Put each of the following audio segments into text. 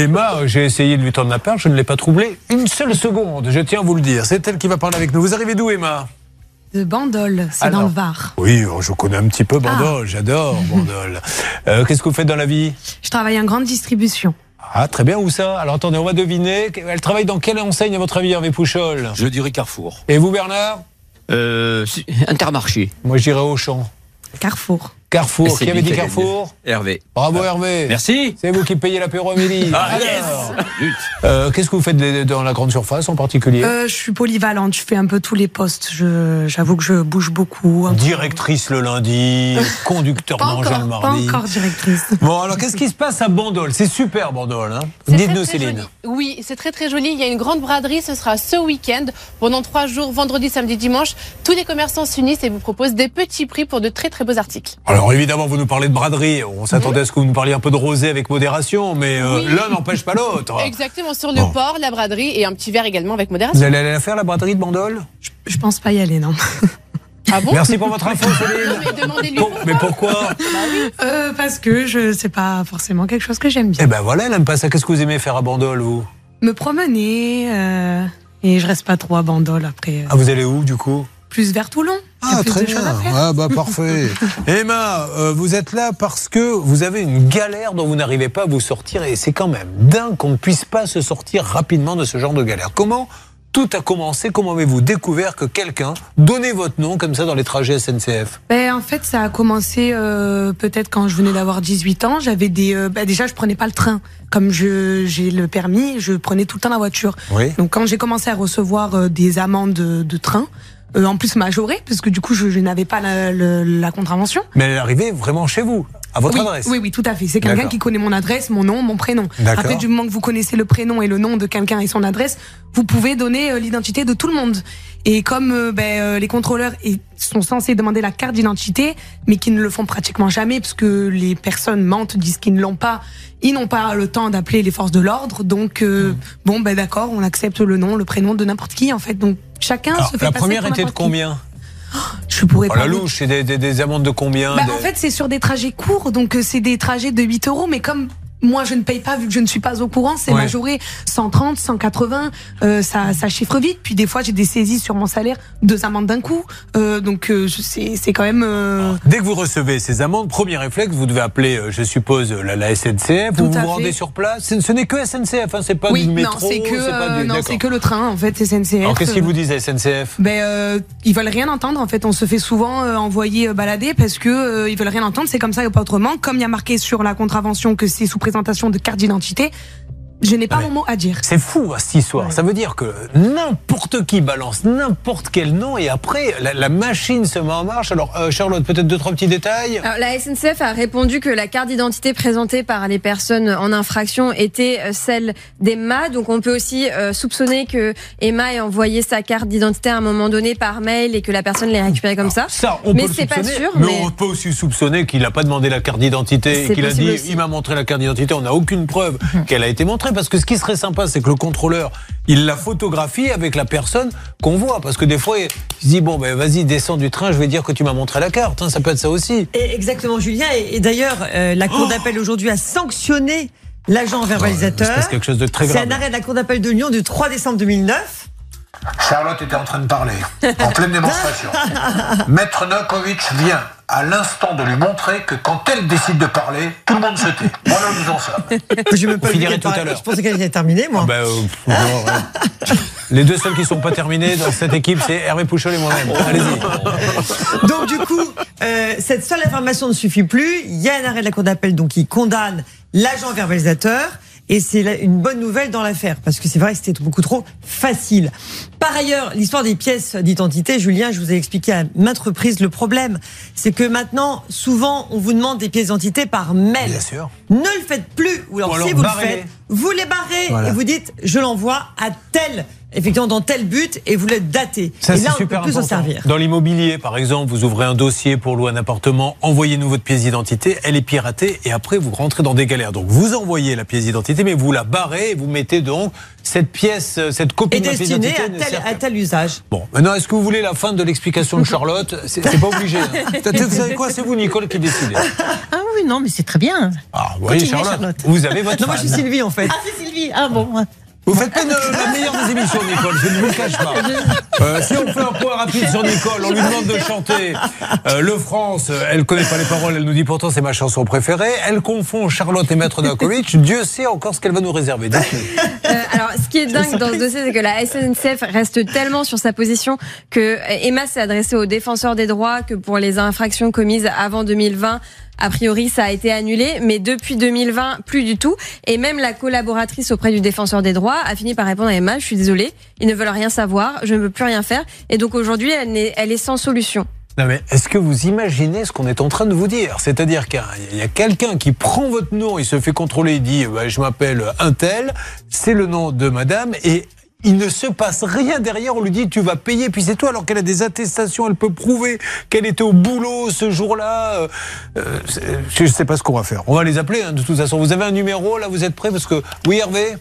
Emma, euh, j'ai essayé de lui tendre la perche, je ne l'ai pas troublé une seule seconde, je tiens à vous le dire. C'est elle qui va parler avec nous. Vous arrivez d'où, Emma? De Bandol, c'est dans le Var. Oui, oh, je connais un petit peu Bandol, j'adore Bandol. Euh, Qu'est-ce que vous faites dans la vie? Je travaille en grande distribution. Ah, très bien, où ça? Alors attendez, on va deviner. Elle travaille dans quelle enseigne, à votre avis, Hervé Pouchol? Je dirais Carrefour. Et vous, Bernard? Euh, Intermarché. Moi, je dirais Auchan. Carrefour. Carrefour. Qui avait dit Carrefour Hervé. Bravo, Hervé. Merci. C'est vous qui payez l'apéro à midi. Ah, Alors, yes euh, Qu'est-ce que vous faites dans la grande surface en particulier Euh, je suis polyvalente, je fais un peu tous les postes. J'avoue que je bouge beaucoup. Directrice le lundi, conducteur mangeant le pas mardi. encore directrice. Bon, alors qu'est-ce qui se passe à Bandol? C'est super Bandol. Hein Dites-nous, Céline. joli. Oui, c'est très très joli. Il y a une grande braderie. Ce sera ce week-end pendant trois jours, vendredi, samedi, dimanche. Tous les commerçants s'unissent et vous proposent des petits prix pour de très très beaux articles. Alors évidemment, vous nous parlez de braderie. On s'attendait à ce que vous nous parliez un peu de rosé avec modération, mais euh, Oui. l'un n'empêche pas l'autre. Exactement sur le Bon. port, la braderie et un petit verre également avec Vous modération. allez aller la faire, la braderie de Bandol? Je pense pas y aller, non. Ah bon? Merci pour votre info, Non, Céline. mais demandez-lui. Bon, mais pourquoi? Euh, parce que je sais pas forcément quelque chose que j'aime bien. Eh ben voilà, elle aime pas ça. Qu'est-ce que vous aimez faire à Bandol, vous? Me promener, euh, et je reste pas trop à Bandol après. euh, Ah, vous allez où, du coup? Plus vers Toulon. Ah, plus très de bien. choses à faire. Ah, bah, parfait. Emma, euh, vous êtes là parce que vous avez une galère dont vous n'arrivez pas à vous sortir et c'est quand même dingue qu'on ne puisse pas se sortir rapidement de ce genre de galère. Comment tout a commencé? Comment avez-vous découvert que quelqu'un donnait votre nom comme ça dans les trajets SNCF Ben, en fait, ça a commencé euh, peut-être quand je venais d'avoir 18 ans. J'avais des, euh, ben, déjà, je prenais pas le train. Comme je j'ai le permis, je prenais tout le temps la voiture. Oui. Donc, quand j'ai commencé à recevoir euh, des amendes de, de train, euh, en plus majorées, parce que du coup, je, je n'avais pas la, la contravention. Mais elle est arrivée vraiment chez vous, à votre oui, adresse oui, oui, tout à fait. C'est quelqu'un qui connaît mon adresse, mon nom, mon prénom. Après, du moment que vous connaissez le prénom et le nom de quelqu'un et son adresse, vous pouvez donner euh, l'identité de tout le monde. Et comme euh, ben, euh, les contrôleurs sont censés demander la carte d'identité, mais qui ne le font pratiquement jamais, parce que les personnes mentent, disent qu'ils ne l'ont pas, ils n'ont pas le temps d'appeler les forces de l'ordre. Donc, Hmm. euh, bon, ben d'accord, on accepte le nom, le prénom de n'importe qui, en fait. Donc, chacun Alors, se fait La passer première était de combien Je pourrais oh, pas La louche, c'est des, des- des amendes de combien bah, En fait, c'est sur des trajets courts, donc euh, c'est des trajets de 8 euros, mais comme moi je ne paye pas vu que je ne suis pas au courant, c'est Ouais. majoré 130, 180, euh, ça, ça chiffre vite. Puis des fois j'ai des saisies sur mon salaire, deux amendes d'un coup, euh, donc euh, c'est c'est quand même. euh, Dès que vous recevez ces amendes, premier réflexe, vous devez appeler, euh, je suppose, la, la SNCF. Tout vous vous fait. rendez sur place. Ce, n'est que SNCF, hein, c'est pas oui, du métro. non, c'est que euh, non, c'est que le train en fait, SNCF. Alors qu'est-ce qu'ils vous disent SNCF ben, euh, ils veulent rien entendre en fait. On se fait souvent euh, envoyer euh, balader parce que euh, ils veulent rien entendre. C'est comme ça et pas autrement. Comme il y a marqué sur la contravention que c'est sous présentation de carte d'identité, je n'ai pas Ouais. mon mot à dire. C'est fou hein, cette histoire. Ouais. Ça veut dire que n'importe qui balance n'importe quel nom et après la, la machine se met en marche. Alors euh, Charlotte, peut-être deux trois petits détails? Alors, la SNCF a répondu que la carte d'identité présentée par les personnes en infraction était euh, celle d'Emma. Donc on peut aussi euh, soupçonner que Emma ait envoyé sa carte d'identité à un moment donné par mail et que la personne l'ait récupérée comme ça. Ça, on Mais peut le c'est pas soupçonner, sûr, Mais, mais- on peut aussi soupçonner qu'il n'a pas demandé la carte d'identité et qu'il a dit aussi. il m'a montré la carte d'identité. On n'a aucune preuve qu'elle a été montrée parce que ce qui serait sympa, c'est que le contrôleur il la photographie avec la personne qu'on voit parce que des fois il se dit bon ben vas-y descends du train, je vais dire que tu m'as montré la carte. hein, ça peut être ça aussi. Et exactement, Julien. Et, et d'ailleurs, euh, la Cour d'appel aujourd'hui a sanctionné l'agent se verbalisateur. passe quelque chose de très C'est grave. un arrêt de la Cour d'appel de Lyon du 3 décembre 2009. Charlotte était en train de parler, en pleine démonstration. Maître Nokovic vient à l'instant de lui montrer que quand elle décide de parler, tout le monde se tait. Voilà où nous en sommes. Je me vu tout à qu'elle l'heure. Je pensais qu'elle était terminée, moi. Ben, euh, pff, non, ouais. Les deux seuls qui sont pas terminés dans cette équipe, c'est Hervé Pouchol et moi-même. Allez-y. Donc du coup, euh, cette seule information ne suffit plus. Il y a un arrêt de la Cour d'appel donc qui condamne l'agent verbalisateur. Et c'est là une bonne nouvelle dans l'affaire, parce que c'est vrai que c'était beaucoup trop facile. Par ailleurs, l'histoire des pièces d'identité, Julien, je vous ai expliqué à maintes reprises le problème. C'est que maintenant, souvent, on vous demande des pièces d'identité par mail. Bien sûr. Ne le faites plus. Ou alors, si vous le faites, vous les barrez Voilà. et vous dites, je l'envoie à telle effectivement dans tel but et vous le datez. Ça, et c'est là, on super peut plus s'en important. servir. Dans l'immobilier, par exemple, vous ouvrez un dossier pour louer un appartement, envoyez-nous votre pièce d'identité, elle est piratée et après vous rentrez dans des galères. Donc vous envoyez la pièce d'identité, mais vous la barrez et vous mettez donc cette pièce, euh, cette copie Et de la pièce d'identité. à ne tel, sert à tel usage. Bon, maintenant, est-ce que vous voulez la fin de l'explication de Charlotte? C'est c'est pas obligé. hein. Vous savez quoi? C'est vous, Nicole, qui décidez. Ah oui, non, mais c'est très bien. Ah, vous voyez, Continuez, Charlotte, Charlotte. vous avez votre Non, moi je suis. Sylvie en fait. Ah, c'est Sylvie. Ah bon. Vous faites pas une- la meilleure des émissions, Nicole, je ne vous le cache pas. Euh, si on fait un point rapide sur Nicole, on lui demande de chanter euh, Le France, euh, elle connaît pas les paroles, elle nous dit pourtant c'est ma chanson préférée. Elle confond Charlotte et Maître Dakovic. Dieu sait encore ce qu'elle va nous réserver. Euh, alors, ce qui est dingue dans ce dossier, c'est que la SNCF reste tellement sur sa position que Emma s'est adressée aux défenseurs des droits que pour les infractions commises avant 2020, a priori, ça a été annulé, mais depuis 2020, plus du tout. Et même la collaboratrice auprès du défenseur des droits a fini par répondre à Emma, je suis désolée, ils ne veulent rien savoir, je ne veux plus rien faire. Et donc aujourd'hui, elle, est sans solution. Non mais est-ce que vous imaginez ce qu'on est en train de vous dire? C'est-à-dire qu'il y a- il y a quelqu'un qui prend votre nom, il se fait contrôler, il dit bah, je m'appelle un tel, c'est le nom de madame et il ne se passe rien derrière, on lui dit tu vas payer, puis c'est tout, alors qu'elle a des attestations, elle peut prouver qu'elle était au boulot ce jour-là. Euh, euh, je ne sais pas ce qu'on va faire. On va les appeler hein, de toute façon. Vous avez un numéro, là vous êtes prêts? Parce que, oui Hervé?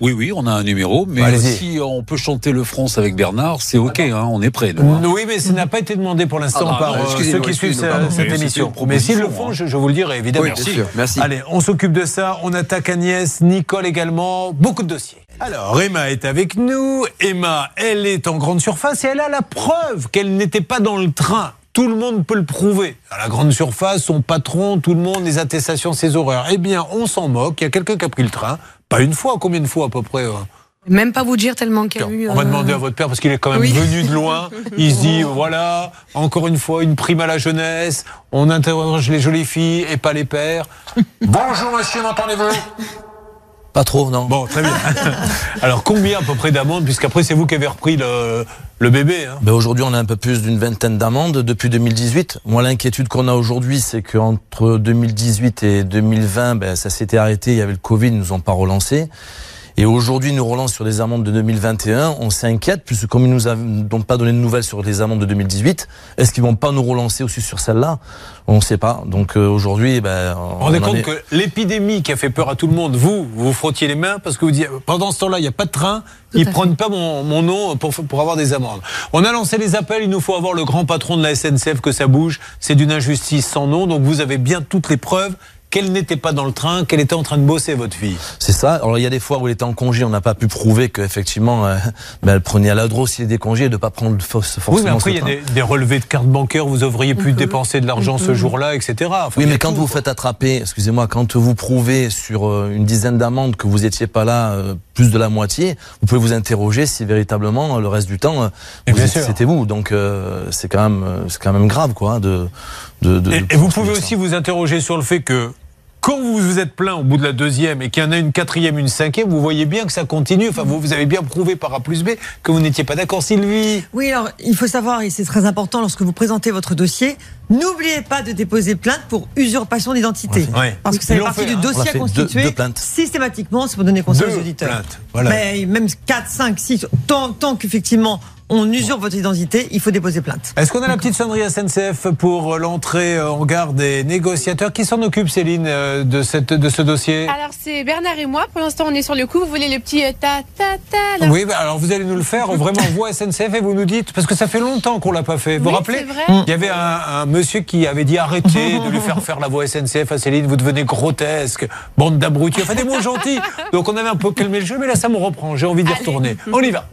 Oui, oui, on a un numéro, mais Allez-y. si on peut chanter le France avec Bernard, c'est OK, hein, on est prêt. nous, hein. Oui, mais ça n'a pas été demandé pour l'instant Ah, non, par non, euh, ceux qui suivent cette émission. Mais s'ils le font, hein. je, je vous le dirai évidemment. Oui, sûr, merci. Allez, on s'occupe de ça. On attaque Agnès, Nicole également. Beaucoup de dossiers. Alors, Emma est avec nous. Emma, elle est en grande surface et elle a la preuve qu'elle n'était pas dans le train. Tout le monde peut le prouver. À la grande surface, son patron, tout le monde, les attestations, ses horaires. Eh bien, on s'en moque. Il y a quelqu'un qui a pris le train. Pas une fois, combien de fois à peu près euh Même pas vous dire tellement qu'il y a eu. on va euh, demander à votre père parce qu'il est quand même oui. venu de loin. Il se dit voilà, encore une fois, une prime à la jeunesse. On interroge les jolies filles et pas les pères. Bonjour monsieur, m'entendez-vous? Pas trop, non. Bon, très bien. Alors combien à peu près d'amendes puisqu'après c'est vous qui avez repris le, le bébé. hein Ben aujourd'hui, on a un peu plus d'une vingtaine d'amendes depuis 2018. Moi, l'inquiétude qu'on a aujourd'hui, c'est qu'entre 2018 et 2020, ben, ça s'était arrêté. Il y avait le Covid, ils nous ont pas relancé. Et aujourd'hui, ils nous relancent sur des amendes de 2021. On s'inquiète, puisque comme ils nous ont pas donné de nouvelles sur les amendes de 2018, est-ce qu'ils vont pas nous relancer aussi sur celle-là? On ne sait pas. Donc euh, aujourd'hui, ben, Vous vous on rendez en compte est- que l'épidémie qui a fait peur à tout le monde, vous, vous frottiez les mains parce que vous dites pendant ce temps-là, il n'y a pas de train, Tout ils prennent pas mon, mon nom pour, pour avoir des amendes. On a lancé les appels, il nous faut avoir le grand patron de la SNCF que ça bouge. C'est d'une injustice sans nom, donc vous avez bien toutes les preuves qu'elle n'était pas dans le train, qu'elle était en train de bosser, votre fille. C'est ça. Alors il y a des fois où elle était en congé, on n'a pas pu prouver qu'effectivement, euh, ben, elle prenait à la drôle s'il est congés, de pas prendre fausse- forcément. Oui, mais après, il y a des, des relevés de carte bancaire, vous auriez pu dépenser de l'argent ce jour-là, etc. Enfin, Oui, y a mais quand tout, vous quoi. faites attraper, excusez-moi, quand vous prouvez sur euh, une dizaine d'amendes que vous étiez pas là euh, plus de la moitié, vous pouvez vous interroger si véritablement euh, le reste du temps euh, Et c'était vous. Donc euh, c'est quand même c'est quand même grave quoi de de. de- Et, de et vous pouvez ça. aussi vous interroger sur le fait que quand vous vous êtes plaint au bout de la deuxième et qu'il y en a une quatrième, une cinquième, vous voyez bien que ça continue. Enfin, vous, vous avez bien prouvé par A plus B que vous n'étiez pas d'accord, Sylvie. Oui, alors il faut savoir, et c'est très important lorsque vous présentez votre dossier, n'oubliez pas de déposer plainte pour usurpation d'identité. Ouais. Parce que ça fait partie du hein. Dossier à constituer deux- deux plaintes. systématiquement, c'est pour donner conseil Deux aux auditeurs. plaintes, voilà. Mais même 4, 5, 6, tant, tant qu'effectivement on usurpe votre identité, il faut déposer plainte. Est-ce qu'on a la petite sonnerie SNCF pour l'entrée euh, en gare des négociateurs Qui s'en occupe, Céline, euh, de, cette, de ce dossier? Alors c'est Bernard et moi. Pour l'instant, on est sur le coup. Vous voulez le petit euh, ta ta ta là? Oui, bah, alors vous allez nous le faire, on vraiment voix SNCF et vous nous dites, parce que ça fait longtemps qu'on l'a pas fait. Vous vous rappelez c'est vrai. Il y avait un, un monsieur qui avait dit arrêtez de lui faire faire la voix SNCF à Céline, vous devenez grotesque, bande d'abrutis, enfin des mots gentils. Donc on avait un peu calmé le jeu, mais là ça me reprend, j'ai envie d'y retourner. On y va.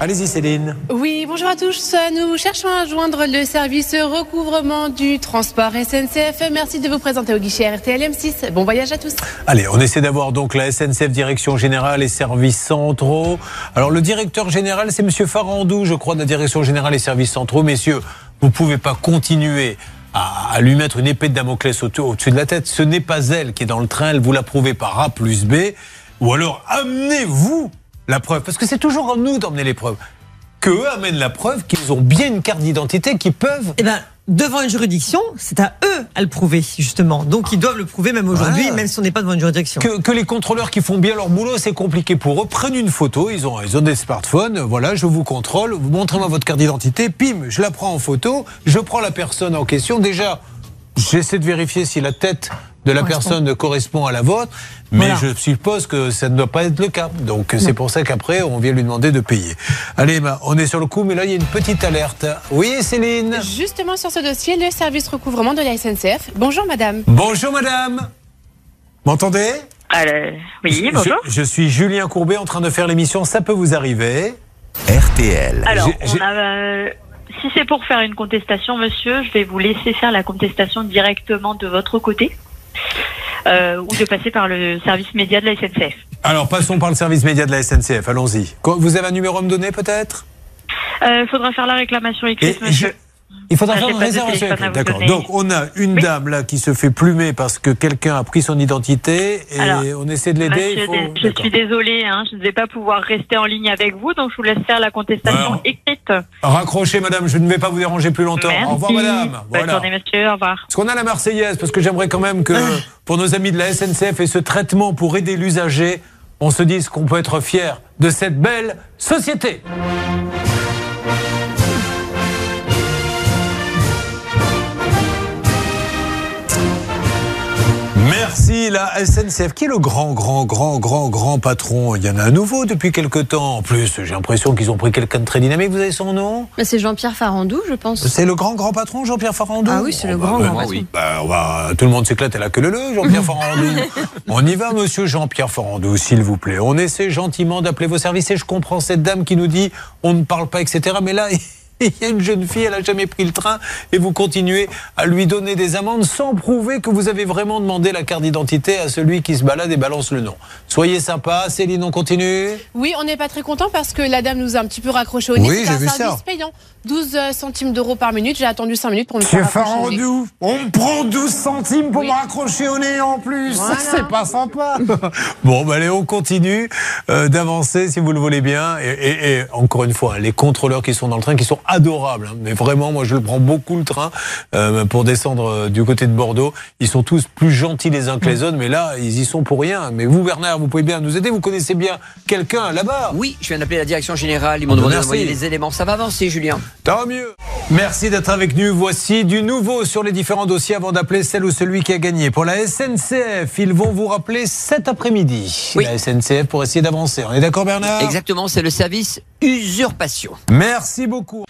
Allez-y Céline. Oui, bonjour à tous. Nous cherchons à joindre le service recouvrement du transport SNCF. Merci de vous présenter au guichet RTL M6. Bon voyage à tous. Allez, on essaie d'avoir donc la SNCF Direction Générale et Services Centraux. Alors le directeur général, c'est Monsieur Farandou, je crois, de la Direction Générale et Services Centraux. Messieurs, vous pouvez pas continuer à, lui mettre une épée de Damoclès au- au-dessus de la tête. Ce n'est pas elle qui est dans le train, elle vous l'a prouvé par A plus B. Ou alors amenez-vous la preuve, parce que c'est toujours à nous d'emmener les preuves. Que eux amènent la preuve qu'ils ont bien une carte d'identité, qu'ils peuvent Eh ben, devant une juridiction, c'est à eux à le prouver, justement. Donc ils doivent le prouver même aujourd'hui, Voilà. même si on n'est pas devant une juridiction. Que, que les contrôleurs qui font bien leur boulot, c'est compliqué pour eux. Prennent une photo, ils ont, ils ont des smartphones. Voilà, je vous contrôle. Vous montrez-moi votre carte d'identité. Pim, je la prends en photo. Je prends la personne en question. Déjà, j'essaie de vérifier si la tête de la personne correspond à la vôtre. Mais Voilà. je suppose que ça ne doit pas être le cas. Donc c'est pour ça qu'après, on vient lui demander de payer. Allez, Emma, on est sur le coup, mais là, il y a une petite alerte. Oui, Céline Justement sur ce dossier, le service recouvrement de la SNCF. Bonjour madame. Bonjour, madame. M'entendez? Alors, oui, bonjour. Je, je suis Julien Courbet en train de faire l'émission Ça peut vous arriver. RTL. Alors, on a, euh, si c'est pour faire une contestation, monsieur, je vais vous laisser faire la contestation directement de votre côté. Euh, ou de passer par le service média de la SNCF. Alors, passons par le service média de la SNCF. Allons-y. Vous avez un numéro à me donner, peut-être? Il faudra faire la réclamation écrite, monsieur. Il faudra Ah, faire une réservation. D'accord. Donc, on a une Oui. dame là qui se fait plumer parce que quelqu'un a pris son identité et Alors, on essaie de l'aider. Faut- je suis désolée, hein, je ne vais pas pouvoir rester en ligne avec vous, donc je vous laisse faire la contestation Alors. écrite. Raccrochez, madame. Je ne vais pas vous déranger plus longtemps. Merci. Au revoir, madame. Bonne Voilà. journée, monsieur. Au revoir. Est-ce qu'on a la Marseillaise? Parce que j'aimerais quand même que, pour nos amis de la SNCF et ce traitement pour aider l'usager, on se dise qu'on peut être fier de cette belle société. La SNCF. Qui est le grand, grand, grand, grand, grand patron Il y en a un nouveau depuis quelque temps. En plus, j'ai l'impression qu'ils ont pris quelqu'un de très dynamique. Vous avez son nom? C'est Jean-Pierre Farandou, je pense. C'est le grand, grand patron, Jean-Pierre Farandou? Ah oui, c'est le Oh, grand, bah, grand bah, patron. bah, on va- tout le monde s'éclate à la queue leu leu, Jean-Pierre Farandou. On y va, monsieur Jean-Pierre Farandou, s'il vous plaît. On essaie gentiment d'appeler vos services et je comprends cette dame qui nous dit on ne parle pas, etc. Mais là, il y a une jeune fille, elle a jamais pris le train et vous continuez à lui donner des amendes sans prouver que vous avez vraiment demandé la carte d'identité à celui qui se balade et balance le nom. Soyez sympa, Céline, on continue. Oui, on n'est pas très content parce que la dame nous a un petit peu raccroché au nez. Oui, C'est j'ai un vu service ça. payant. 12 centimes d'euros par minute. J'ai attendu 5 minutes pour me faire raccrocher au nez. Farandou, on me prend 12 centimes pour Oui. me raccrocher au nez en plus. Voilà. C'est pas sympa. bon, bah, allez, on continue euh, d'avancer si vous le voulez bien. Et, et- et encore une fois, hein, les contrôleurs qui sont dans le train, qui sont adorables. hein. mais vraiment, moi, je le prends beaucoup le train euh, pour descendre euh, du côté de Bordeaux. Ils sont tous plus gentils les uns que les autres, mais là, ils y sont pour rien. Mais vous, Bernard, vous pouvez bien nous aider. Vous connaissez bien quelqu'un là-bas. Oui, je viens d'appeler la direction générale. Ils m'ont demandé d'envoyer les éléments. Ça va avancer, Julien. Tant mieux. Merci d'être avec nous. Voici du nouveau sur les différents dossiers avant d'appeler celle ou celui qui a gagné. Pour la SNCF, ils vont vous rappeler cet après-midi. Oui. La SNCF pour essayer d'avancer. On est d'accord, Bernard? Exactement, c'est le service usurpation. Merci beaucoup.